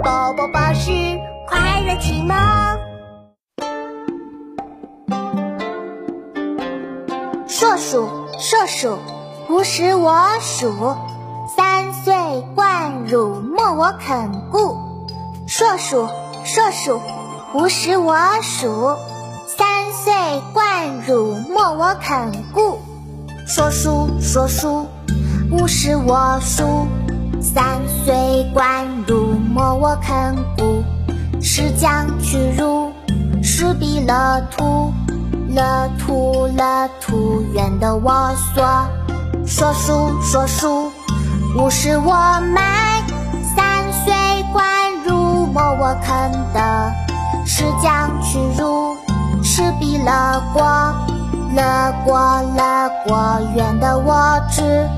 宝宝巴士快乐启蒙。硕鼠，硕鼠，无食我黍。三岁贯汝莫我肯顾。硕鼠，硕鼠，无食我黍。三岁贯汝莫我肯顾。说书，说书，无食我黍。三岁贯汝我肯顾。是将去入，是彼乐土。乐土，乐土，圆的我所。说书，说书，无食我买。三岁贯入莫我肯得。是将去入，是彼乐国。乐国，乐国，圆的我知。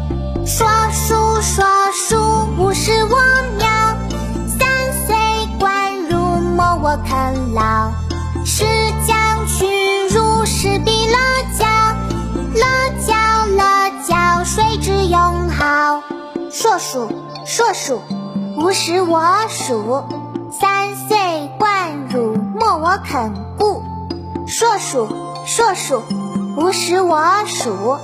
说是将去汝，是彼乐教。乐教，乐教，谁之用好？硕鼠，硕鼠，无食我黍。三岁贯汝莫我肯顾。硕鼠，硕鼠，无食我黍。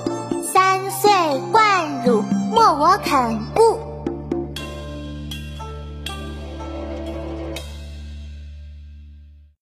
三岁贯汝莫我肯顾。